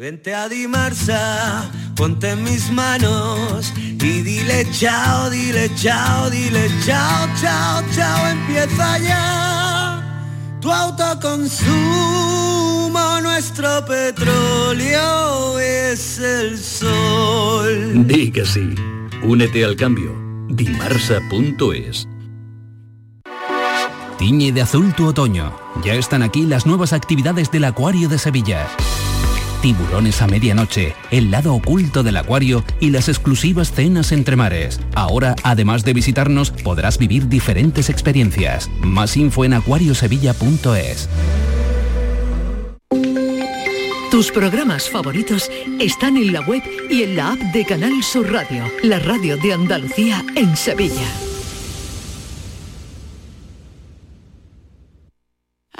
Vente a Dimarsa, ponte en mis manos y dile chao, dile chao, dile chao, chao, chao, empieza ya. Tu autoconsumo, nuestro petróleo es el sol. Di que sí. Únete al cambio. Dimarsa.es Tiñe de azul tu otoño. Ya están aquí las nuevas actividades del Acuario de Sevilla. Tiburones a medianoche, el lado oculto del acuario y las exclusivas cenas entre mares. Ahora, además de visitarnos, podrás vivir diferentes experiencias. Más info en acuariosevilla.es. Tus programas favoritos están en la web y en la app de Canal Sur Radio, la radio de Andalucía en Sevilla.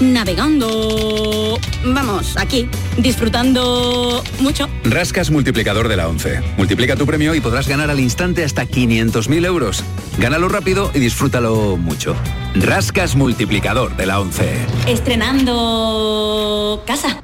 navegando. Vamos, aquí, disfrutando mucho. Rascas multiplicador de la 11. Multiplica tu premio y podrás ganar al instante hasta 500.000 euros. Gánalo rápido y disfrútalo mucho. Rascas multiplicador de la 11. Estrenando casa.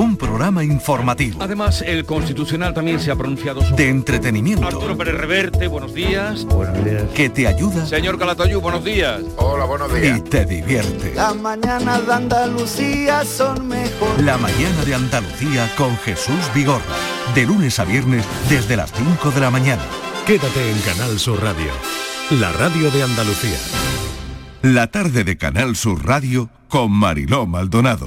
Un programa informativo. Además, el Constitucional también se ha pronunciado sobre... De entretenimiento. Arturo Pérez Reverte, buenos días. Buenos días. Que te ayuda. Señor Calatayú, buenos días. Hola, buenos días. Y te divierte. Las mañanas de Andalucía son mejor. La mañana de Andalucía con Jesús Vigorra. De lunes a viernes desde las 5 de la mañana. Quédate en Canal Sur Radio. La radio de Andalucía. La tarde de Canal Sur Radio con Mariló Maldonado.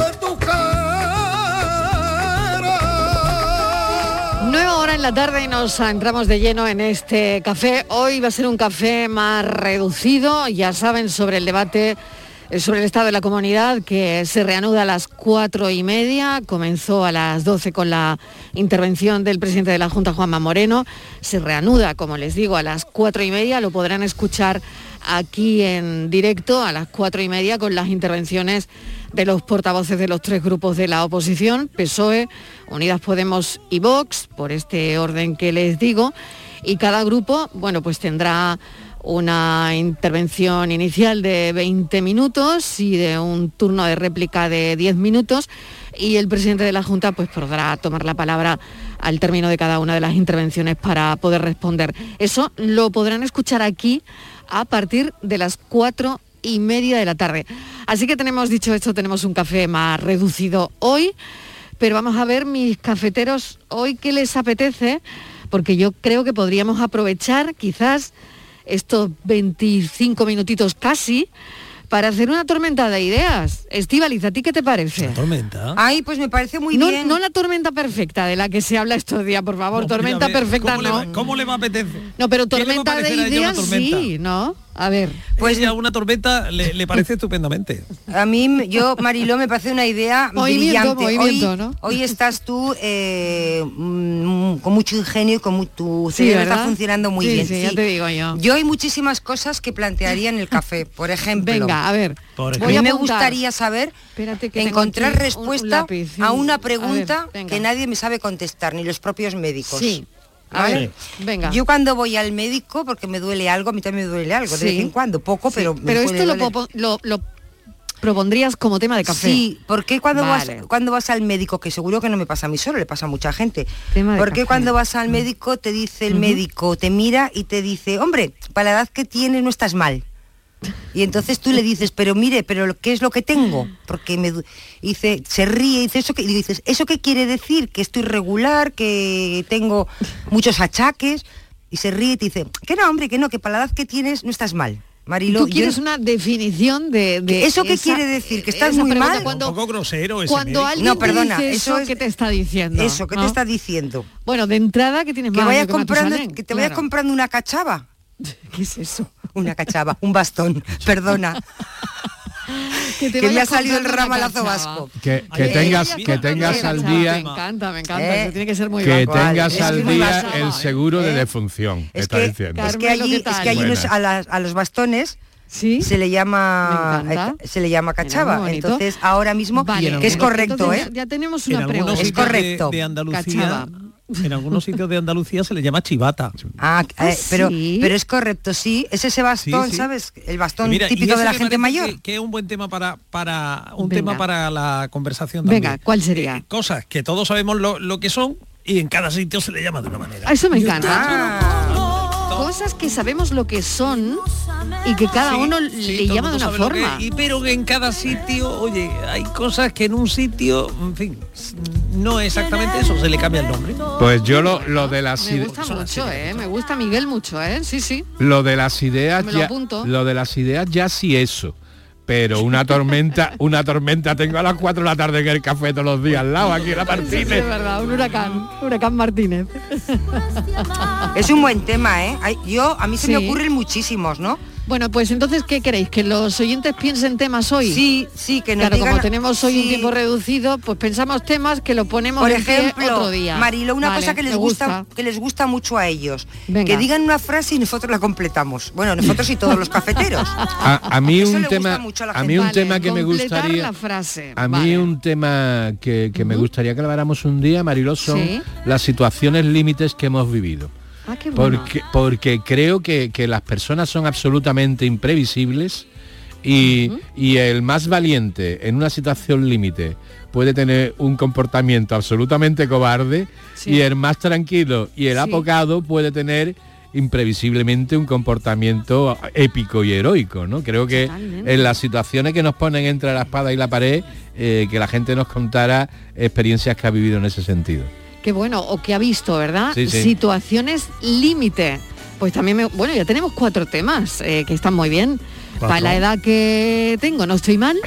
en la tarde y nos entramos de lleno en este café. Hoy va a ser un café más reducido, ya saben, sobre el debate sobre el estado de la comunidad que se reanuda a las cuatro y media, comenzó a las doce con la intervención del presidente de la Junta, Juanma Moreno, se reanuda, como les digo, a las cuatro y media, lo podrán escuchar aquí en directo a las cuatro y media con las intervenciones de los portavoces de los tres grupos de la oposición, PSOE, Unidas Podemos y Vox, por este orden que les digo, y cada grupo, bueno, pues tendrá una intervención inicial de 20 minutos y de un turno de réplica de 10 minutos y el presidente de la Junta pues podrá tomar la palabra al término de cada una de las intervenciones para poder responder. Eso lo podrán escuchar aquí a partir de las 4 y media de la tarde. Así que tenemos dicho esto, tenemos un café más reducido hoy, pero vamos a ver mis cafeteros hoy qué les apetece, porque yo creo que podríamos aprovechar quizás estos 25 minutitos casi para hacer una tormenta de ideas. Estivaliz, ¿a ti qué te parece? tormenta? Ay, pues me parece muy no, bien. No la tormenta perfecta de la que se habla estos días, por favor. tormenta perfecta ¿cómo no. Le va, ¿Cómo le va a apetecer? No, pero ¿Qué le va a tormenta de ideas tormenta? sí, ¿no? A ver. Pues ya una tormenta le, le parece estupendamente. A mí, yo, Mariló, me parece una idea Movimiento, brillante. movimiento, hoy, ¿no? hoy estás tú eh, mm, con mucho ingenio y con mu- tu Sí, cerebro está funcionando muy Sí, bien. sí, ya te digo yo. Yo hay muchísimas cosas que plantearía en el café. Por ejemplo, Venga, a ver. Por Voy a me gustaría saber que encontrar aquí un- un respuesta lápiz, sí. a una A ver, pregunta que nadie me sabe contestar, ni los propios médicos. Sí. Venga. Yo cuando voy al médico, porque me duele algo, a mí también me duele algo, Sí. de vez en cuando, poco, pero Pero esto lo, propondrías como tema de café. Sí, ¿por qué cuando, Vale. vas, cuando vas al médico, que seguro que no me pasa a mí solo, le pasa a mucha gente, Tema de ¿por qué café. cuando vas al médico te dice el médico, te mira y te dice, hombre, para la edad que tienes no estás mal? Y entonces tú le dices, pero mire, pero lo- ¿qué es lo que tengo? Porque me dice, se ríe y dice eso que y dices, ¿eso qué quiere decir? Que estoy regular, que tengo muchos achaques y se ríe y te dice, que no, hombre, que no, que para la edad que tienes no estás mal. Marilo, Tú yo- quieres una definición de, de ¿Eso qué esa- quiere decir? ¿Que estás muy mal? Cuando, Un poco grosero ese cuando alguien No, te perdona, dice eso es- ¿qué te está diciendo? eso, ¿qué ¿No? te está diciendo? Bueno, de entrada que tienes que más vayas que comprando que te vayas claro. comprando una cachava ¿Qué es eso? una cachava un bastón perdona Que, te que me ha salido el ramalazo vasco Que, que Ay, tengas, que tengas al día... Me encanta, me encanta. Eh, eso tiene que ser muy que banco. tengas Es al que día básico, el seguro de ¿eh? defunción, que es está que, diciendo. es que allí, ¿qué es que allí unos- a, las- a los bastones ¿Sí? se le llama eh, se le llama cachava entonces ahora mismo Vale, que es correcto entonces eh Ya tenemos En una pregunta. Es sitios de- correcto. De, Andalucía, Cachava. En algunos sitios de Andalucía se le llama chivata. Ah, ¿Ah, eh, pero sí? pero es correcto sí es ese bastón Sí, sí. sabes el bastón mira, típico de la gente mayor Que, que es un buen tema para, para un Venga. tema para la conversación Venga, también. ¿cuál sería? Eh, Cosas que todos sabemos lo, lo que son y en cada sitio se le llama de una manera. Ah, Eso me encanta. Cosas que sabemos lo que son y que cada Sí, uno sí, le llama de una forma. que- y pero que en cada sitio, oye, hay cosas que en un sitio, en fin, no es exactamente eso, se le cambia el nombre. Pues yo lo, lo de las Me ide- gusta mucho, ¿eh? Me gusta Miguel mucho, ¿eh? Sí, sí. lo de las ideas Me lo ya apunto. lo de las ideas ya sí eso. Pero una tormenta, una tormenta tengo a las 4 de la tarde en el café todos los días al lado, aquí en la Sí, sí, Martínez. es verdad, un huracán, huracán Martínez. es un buen tema eh yo a mí se Sí. me ocurren muchísimos no Bueno, pues entonces, ¿qué queréis? ¿Que los oyentes piensen temas hoy? sí sí que nos Claro, digan como tenemos hoy un tiempo reducido, pues pensamos temas que lo ponemos Por en ejemplo, otro día. Marilo, una Vale, cosa que les gusta, que les gusta mucho a ellos. Venga. Que digan una frase y nosotros la completamos. Bueno, nosotros y todos los cafeteros. A, a mí Eso un le gusta tema, mucho a la a mí un Vale, tema que me gustaría, la frase. a mí Vale. un tema que, que me gustaría que habláramos un día, Mariló, son Sí. las situaciones límites que hemos vivido. Ah, qué bueno. Porque, porque creo que, que las personas son absolutamente imprevisibles y, y el más valiente en una situación límite puede tener un comportamiento absolutamente cobarde Sí. y el más tranquilo y el Sí. apocado puede tener imprevisiblemente un comportamiento épico y heroico, ¿no? Creo que Totalmente. en las situaciones que nos ponen entre la espada y la pared, eh, que la gente nos contara experiencias que ha vivido en ese sentido. Qué bueno, o que ha visto, ¿verdad? Sí, sí. Situaciones límite. Pues también me... Bueno, ya tenemos cuatro temas eh, que están muy bien. Para la edad que tengo, no estoy mal.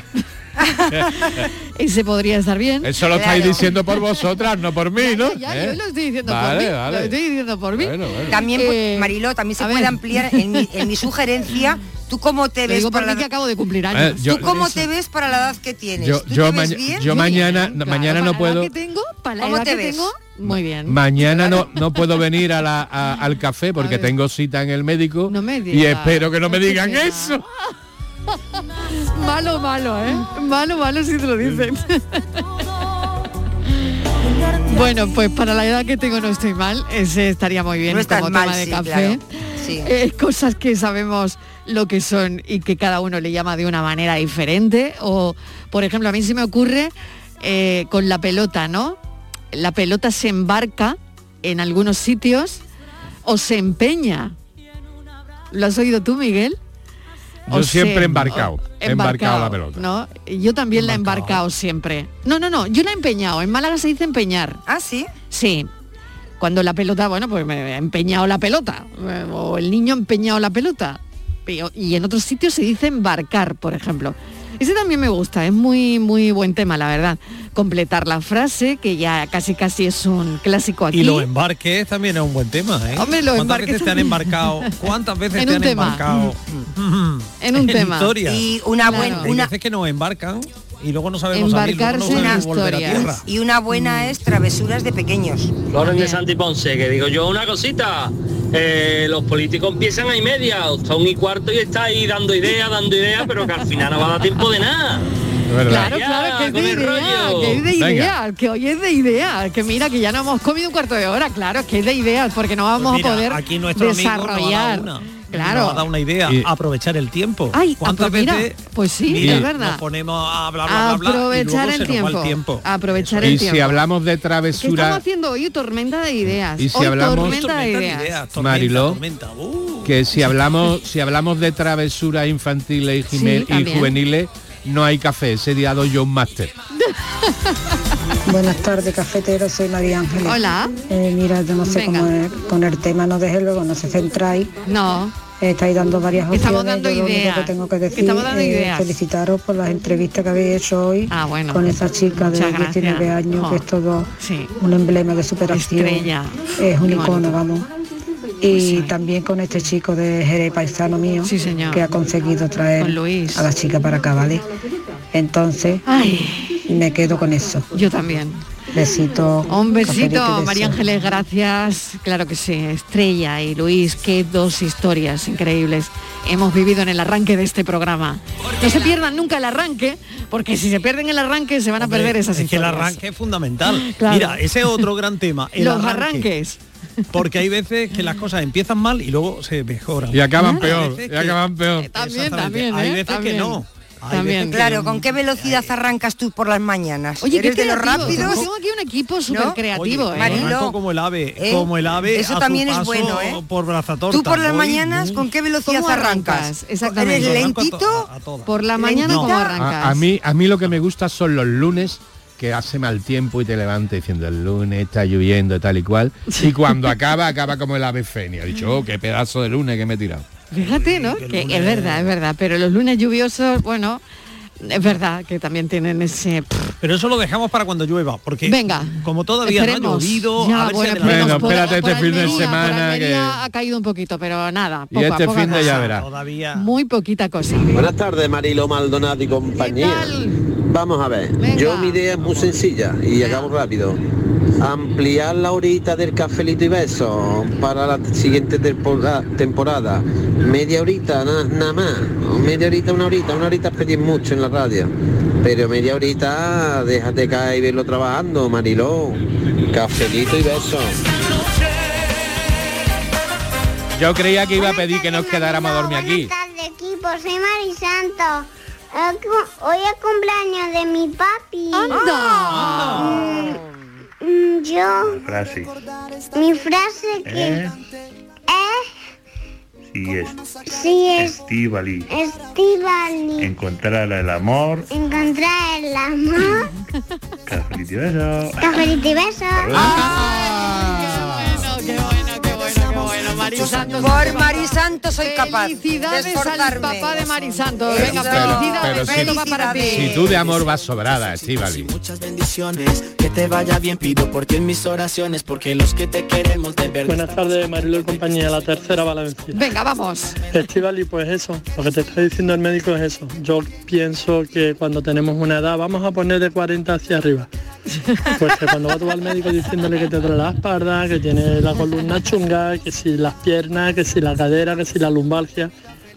Ese podría estar bien. Eso lo estáis diciendo por vosotras, no por mí, ¿no? Ya, ¿Eh? yo lo estoy diciendo Vale, por mí. vale. Lo estoy diciendo por mí. Bueno, bueno. También, Eh, Mariló, también se puede ver. ampliar en mi, en mi sugerencia. ¿Tú cómo te Lo ves digo para mí que la, acabo de cumplir Eh, años. yo- ¿Tú cómo te ves para la edad que tienes? Yo, ¿Tú yo, te ves maña- bien? yo mañana, bien, claro, mañana no la puedo, que tengo, para la ¿Cómo edad te que ves? tengo, muy bien. mañana no, no puedo venir a la- a- al café porque tengo cita en el médico No me y digas, espero que no me digan eso. Malo, malo, ¿eh? Malo, malo si te lo dicen. bueno, pues para la edad que tengo no estoy mal. Ese estaría muy bien No como mal, tema de sí, café. claro. Sí. Eh, cosas que sabemos lo que son y que cada uno le llama de una manera diferente. O, por ejemplo, a mí se me ocurre eh, con la pelota, ¿no? La pelota se embarca en algunos sitios o se empeña. ¿Lo has oído tú, Miguel? Yo O siempre he embarcado, o- he embarcado la pelota. ¿no? Yo también la he embarcado siempre. No, no, no, yo la he empeñado. En Málaga se dice empeñar. Ah, sí. Sí. Cuando la pelota, bueno, pues me ha empeñado la pelota. O el niño ha empeñado la pelota. Y en otros sitios se dice embarcar, por ejemplo. Ese también me gusta, es muy, muy buen tema, la verdad. Completar la frase, que ya casi casi es un clásico aquí. Y los embarques también es un buen tema, ¿eh? Hombre, los ¿Cuántas veces te han embarcado? ¿Cuántas veces En te un han tema. embarcado? En un tema. historia. Y una buena- una- veces que nos embarcan y luego no sabemos salir, luego no Embarcarse en sabemos volver a historias. tierra. Y una buena es travesuras de pequeños. Loren de Santi Ponce, que digo yo una cosita. eh, los políticos empiezan a y media, hasta un y cuarto y está ahí dando ideas, dando ideas, pero que al final no va a dar tiempo de nada. Claro, Ya, claro, que es de con el idea, rollo. que es de Venga. idea, que hoy es de idea, que mira que ya no hemos comido un cuarto de hora, claro, que es de ideas, porque no vamos Pues mira, a poder aquí nuestro desarrollar. Claro. Nos ha dado una idea, Y- aprovechar el tiempo. Ay, ¿Cuántas mira, veces pues sí, mira, es verdad. nos ponemos a bla, bla, bla, bla, y Aprovechar luego el se nos va tiempo. el tiempo. Aprovechar el Y tiempo. si hablamos de ¿Qué estamos travesura, haciendo hoy? Tormenta de ideas. Y si Hoy hablamos- tormenta de ideas. Mariló, que si hablamos, si hablamos de travesuras infantiles y, Sí, y juveniles, no hay café. Ese día doy yo un máster. Buenas tardes, cafetero, soy María Ángeles. Hola. Eh, mira, yo no sé Venga. cómo es, con el tema no deje luego, no se centráis. No. Estáis dando varias opciones. Estamos dando yo lo único ideas. que tengo que decir Estamos dando es ideas. felicitaros por las entrevistas que habéis hecho hoy Ah, bueno. con esa chica de Muchas gracias. 19 años, que es todo Sí. un emblema de superación. Estrella. Es un Qué icono, bonito. vamos. Y también con este chico de Jerez paisano mío, que ha conseguido traer a la chica para acá, ¿vale? Entonces, me quedo con eso. Yo también. Besito. Un besito. María Ángeles, gracias. Claro que sí, Estrella y Luis, qué dos historias increíbles hemos vivido en el arranque de este programa. No se pierdan nunca el arranque, porque si se pierden el arranque se van a Hombre, perder esas es que el arranque es fundamental. Claro. Mira, ese es otro gran tema. el Los arranque. arranques. Porque hay veces que las cosas empiezan mal y luego se mejoran. Y acaban peor, y acaban peor. También, Exactamente. también, Hay ¿eh? veces También. que no. También. Claro, ¿con qué velocidad arrancas tú por las mañanas? Oye, qué ¿Eres de los rápidos? Tengo aquí un equipo súper creativo, Oye, ¿eh? arranco como el ave, ¿Eh? como el ave. Eso a su también es bueno, ¿eh? Por brazatorta. Tú por las Voy, mañanas, ¿con qué velocidad ¿Cómo arrancas? arrancas? Exactamente. ¿Eres Arranco a to- lentito? a. Por la mañana, No. ¿cómo A, arrancas? a mí, a mí lo que me gusta son los lunes que hace mal tiempo y te levantas diciendo el lunes está lloviendo tal y cual y cuando acaba acaba como el ave fénix ha dicho oh qué pedazo de lunes que me he tirado Fíjate, ¿no? Que es verdad, es verdad. Pero los lunes lluviosos, bueno, es verdad que también tienen ese... Pero eso lo dejamos para cuando llueva, porque Venga, como todavía no ha esperemos. llovido, Ya, a ver bueno, si esperemos. adelantamos. Por- espérate por este fin de semana ha caído un poquito, pero nada. Y poca, este poca fin de ya. Todavía. Muy poquita cosa. Buenas tardes, Marilo Maldonado y compañía. Vamos a ver, yo mi idea es muy sencilla y acabo rápido. Ampliar la horita del cafelito y beso para la siguiente tempora- temporada. Media horita, na- nada más. Media horita, una horita. Una horita pedir mucho en la radio. Pero media horita, déjate caer y verlo trabajando, Mariló. Cafelito y beso. yo creía que iba a pedir que nos quedáramos a dormir aquí de equipo, soy Marisanto. Hoy cu- Hoy es cumpleaños de mi papi. ¡Anda! Mm, yo, Frase. mi frase que ¿Eh? es Si es si es Estivali Estivali encontrar el amor, encontrar el amor, cafelito y beso. cafelito y beso. Marisanto. Por Marisanto soy capaz de Felicidades al esforzarme. papá de Marisanto. Venga, Pero- felicidades. pero Esto va para ti. si tú de amor vas sobrada Estivali Muchas bendiciones, que te vaya bien, pido por ti en mis oraciones, porque los que te queremos de verdad. Buenas tardes, Marilo y compañía, la tercera Valencia. Venga, vamos. Estivali, pues eso, lo que te está diciendo el médico es eso. Yo pienso que cuando tenemos una edad, vamos a poner de 40 hacia arriba. Pues que cuando va tú al médico diciéndole que te duele la espalda, que tiene la columna chunga, que si las piernas, que si la cadera, que si la lumbalgia,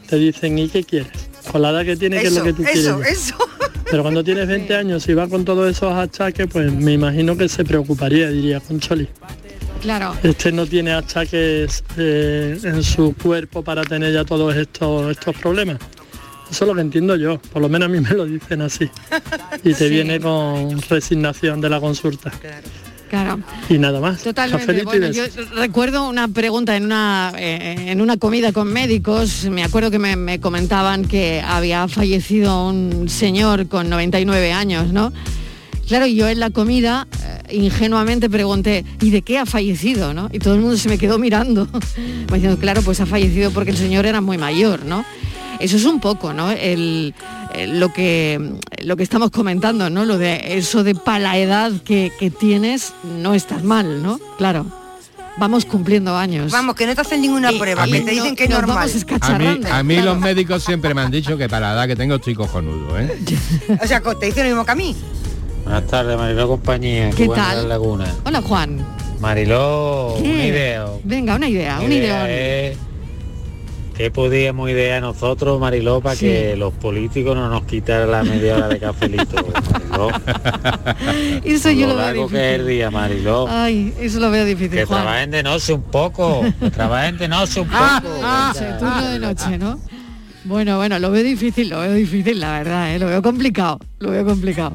te dicen, ¿y qué quieres? Con la edad que tiene, ¿qué es lo que tú eso, quieres? eso. Pero cuando tienes 20 años y va con todos esos achaques, pues me imagino que se preocuparía, diría, Concholi. Claro. Este no tiene achaques eh, en su cuerpo para tener ya todos estos, estos problemas. Eso es lo que entiendo yo, por lo menos a mí me lo dicen así. Y te Sí. viene con resignación de la consulta. Claro. Y nada más. Totalmente. Bueno, yo recuerdo una pregunta en una eh, en una comida con médicos. Me acuerdo que me, me comentaban que había fallecido un señor con 99 años, ¿no? Claro, y yo en la comida eh, ingenuamente pregunté, ¿y de qué ha fallecido? ¿no? Y todo el mundo se me quedó mirando, como diciendo, claro, pues ha fallecido porque el señor era muy mayor, ¿no? Eso es un poco, ¿no? El, eh, lo que lo que estamos comentando, ¿no? Lo de eso de para la edad que, que tienes, no estás mal, ¿no? Claro. Vamos cumpliendo años. Vamos, que no te hacen ninguna prueba, que te dicen que es nos normal. vamos A mí, escacharrando. a mí Claro. los médicos siempre me han dicho que para la edad que tengo estoy cojonudo, ¿eh? O sea, te dicen lo mismo que a mí. Buenas tardes, Mariló Compañía. ¿Qué buena tal? la Laguna. Hola Juan. Mariló, ¿Qué? una idea. Venga, una idea, una idea idea. es ¿Qué podíamos idear nosotros, Mariló, para Sí. que los políticos no nos quitaran la media hora de cafelito, Mariló? Eso yo lo lo veo largo que es el difícil. día, Mariló. Ay, eso lo veo difícil, que Juan. trabajen de noche un poco, que trabajen de noche un poco. Ah, turno de noche, ¿no? Bueno, bueno, lo veo difícil, lo veo difícil, la verdad, ¿eh? lo veo complicado, lo veo complicado.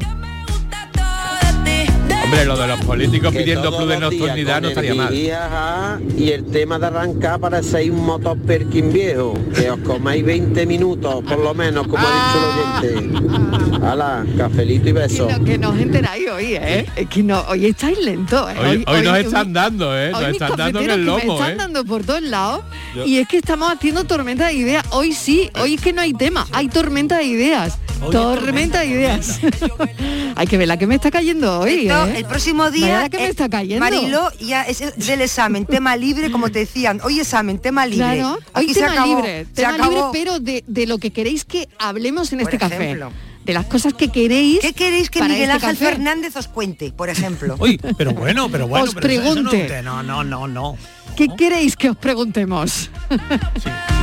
Hombre, lo de los políticos Que pidiendo club de nocturnidad no estaría mal. ajá, Y el tema de arrancar para ser un motor Perkin viejo, que os comáis 20 minutos, por lo menos, como ha dicho el oyente. Hala, cafelito y beso. Lo que nos enteráis hoy, ¿eh? Es que no, hoy estáis lentos, ¿eh? Hoy, hoy nos están dando, ¿eh? Nos están dando en el que me lomo, están ¿eh? dando por todos lados Yo- y es que estamos haciendo tormenta de ideas. Hoy sí, hoy es que no hay tema, hay tormenta de ideas. Tormenta de ideas. hay que ver la que me está cayendo hoy, Esto, ¿eh? El próximo día, la que me está cayendo. Mariló, ya es el- del examen, tema libre, como te decían. Hoy examen, tema libre. Claro, hoy Aquí se tema acabó, libre, se tema libre, pero de, de lo que queréis que hablemos en Por este ejemplo. café. De las cosas que queréis. ¿Qué queréis que Miguel este Ángel café? Fernández os cuente, por ejemplo? Uy, pero bueno, pero bueno. Os pero eso- eso no pregunte. No, no, no, no. ¿Qué queréis que os preguntemos?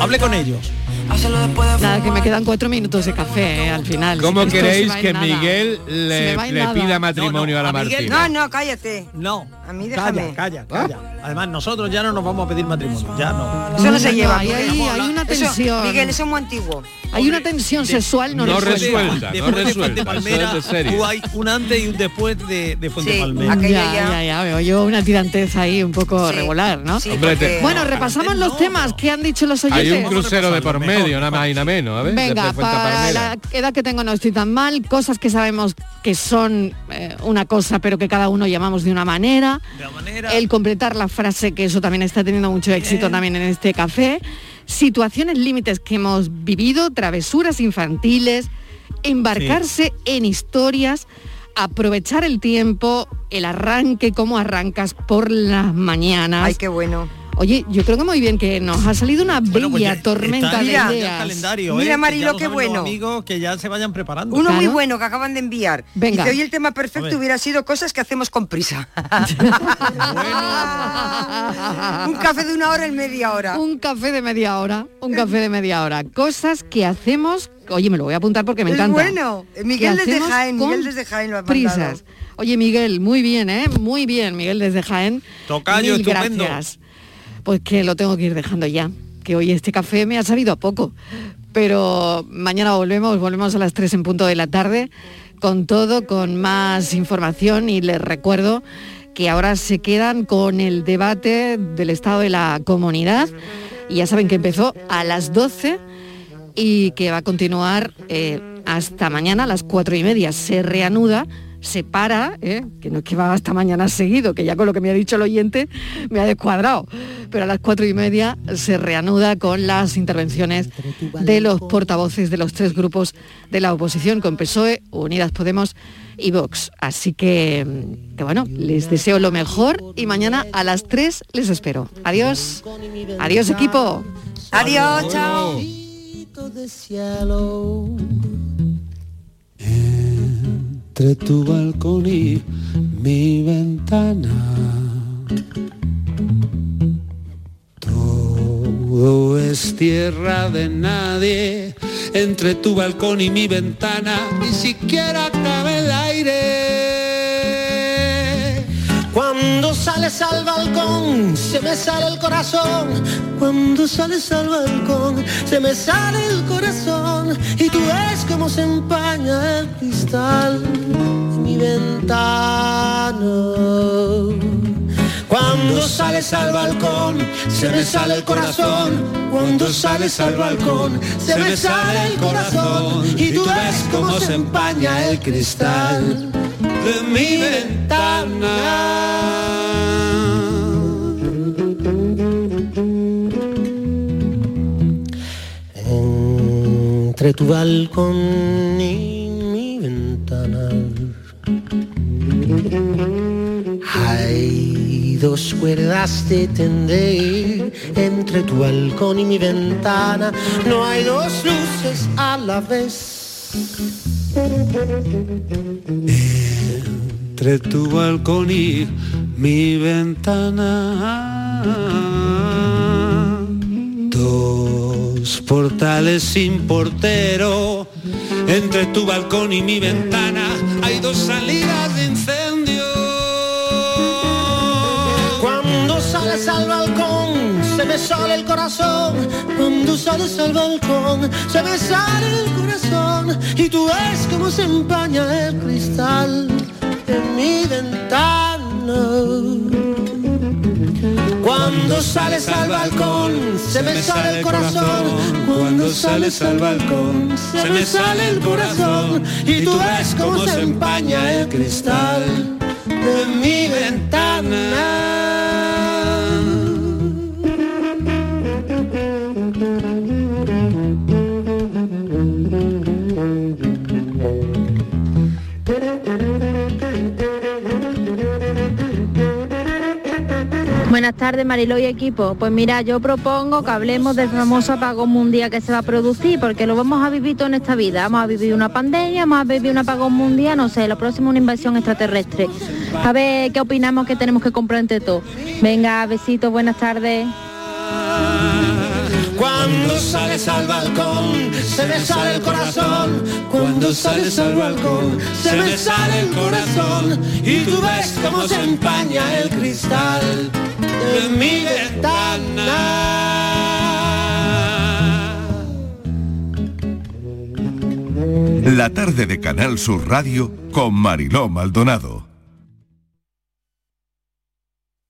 Hable con ellos. Nada, que me quedan cuatro minutos de café eh, al final. ¿Cómo queréis que. Miguel le, pida matrimonio a la a Miguel Martina? No, no, cállate. No. A mí déjame. Calla, calla, calla. Además, nosotros ya no nos vamos a pedir matrimonio. Ya no. Eso no se lleva. hay, Miguel. hay- hay una Eso- tensión. Miguel, eso es muy antiguo. Hay una tensión sexual no, no resuelta. resuelta, no Después resuelta. Palmera, es de hay un antes y un después de, de Fuente Sí, Palmera. aquello Ya, ya- ya, ya, veo yo una tirantez ahí un poco Sí, regular, ¿no? sí, Hombre, te- Bueno, repasamos los temas que han dicho los oyentes. Hay un crucero de por medio, nada más y nada menos, a ver. Venga, para la edad que tengo no estoy tan mal, cosas que sabemos que son eh, una cosa, pero que cada uno llamamos de una manera. De la manera. El completar la frase, que eso también está teniendo mucho éxito también en este café. Situaciones límites que hemos vivido, travesuras infantiles, embarcarse en historias, aprovechar el tiempo, el arranque, cómo arrancas por las mañanas. Ay, qué bueno. Oye, yo creo que muy bien, que nos ha salido una bella Bueno, pues ya tormenta está de ya el ideas. calendario, Mira, ¿eh? Marilo, qué bueno. amigos que ya se vayan preparando. Uno muy Claro. bueno que acaban de enviar. Venga. Dice, hoy el tema A perfecto hubiera sido cosas que hacemos con prisa. Un café de una hora en media hora. Un café de media hora, un café de media hora. Cosas que hacemos, oye, me lo voy a apuntar porque me Es encanta. bueno. Miguel desde Jaén, Miguel desde Jaén lo ha. Prisas. Oye, Miguel, muy bien, ¿eh? Muy bien, Miguel desde Jaén. Tocayo, Mil estupendo. gracias. Pues que lo tengo que ir dejando ya, que hoy este café me ha sabido a poco. Pero mañana volvemos, volvemos a las 3 en punto de la tarde con todo, con más información y les recuerdo que ahora se quedan con el debate del estado de la comunidad. Y ya saben que empezó a las 12 y que va a continuar eh, hasta mañana a las cuatro y media. Se reanuda, se para, ¿eh? que no es que va hasta mañana seguido, que ya con lo que me ha dicho el oyente me ha descuadrado, pero a las cuatro y media se reanuda con las intervenciones de los portavoces de los tres grupos de la oposición, con PSOE, Unidas Podemos y Vox. Así que, que bueno, les deseo lo mejor y mañana a las 3 les espero. Adiós. Adiós equipo. Adiós, chao. Entre tu balcón y mi ventana. Todo es tierra de nadie entre tu balcón y mi ventana. Ni siquiera cabe el aire. Sales al balcón se me sale el corazón. Cuando sales al balcón se me sale el corazón. Y tú ves cómo se empaña el cristal de mi ventana. Cuando sales al balcón se me sale el corazón. Cuando sales al balcón se me sale el corazón. Y tú ves cómo se empaña el cristal de mi ventana. Entre tu balcón y mi ventana. Hay dos cuerdas de tender entre tu balcón y mi ventana. No hay dos luces a la vez. Entre tu balcón y mi ventana. Dos portales sin portero. Entre tu balcón y mi ventana hay dos salidas de incendio. Cuando sales al balcón se me sale el corazón. Cuando sales al balcón se me sale el corazón. Y tú ves cómo se empaña el cristal de mi ventana. Cuando sales al balcón se me sale el corazón. Cuando sales al balcón se me sale el corazón. Y tú ves cómo se empaña el cristal de mi ventana. Buenas tardes, Mariló y equipo. Pues mira, yo propongo que hablemos del famoso apagón mundial que se va a producir, porque lo vamos a vivir todo en esta vida. Vamos a vivir una pandemia, vamos a vivir un apagón mundial, no sé, lo próximo una invasión extraterrestre. A ver qué opinamos que tenemos que comprar entre todos. Venga, besitos, buenas tardes. Cuando sales al balcón se me sale el corazón. Cuando sales al balcón se me sale el corazón. Y tú ves cómo se empaña el cristal de mi ventana. La tarde de Canal Sur Radio con Mariló Maldonado.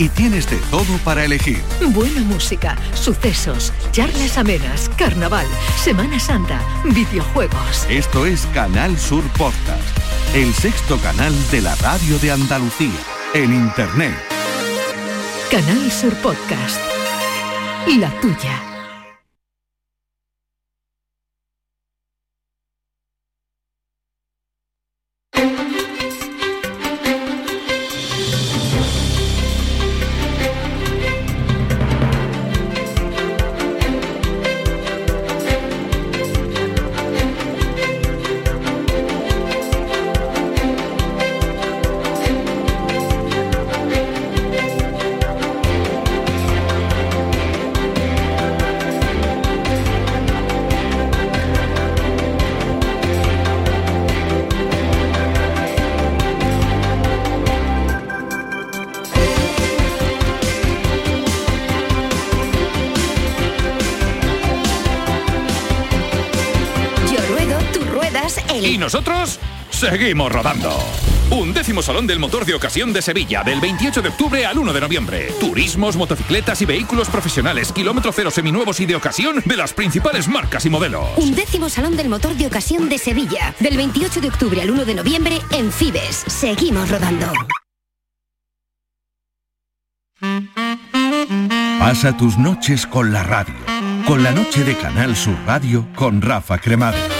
y tienes de todo para elegir. Buena música, sucesos, charlas amenas, carnaval, Semana Santa, videojuegos. Esto es Canal Sur Podcast, el sexto canal de la radio de Andalucía, en Internet. Canal Sur Podcast. La tuya. Seguimos rodando. Un décimo Salón del Motor de Ocasión de Sevilla, del 28 de octubre al 1 de noviembre. Turismos, motocicletas y vehículos profesionales, kilómetro cero seminuevos y de ocasión de las principales marcas y modelos. Un décimo Salón del Motor de Ocasión de Sevilla, del 28 de octubre al 1 de noviembre en Fibes. Seguimos rodando. Pasa tus noches con la radio, con la noche de Canal Sur Radio con Rafa Cremades.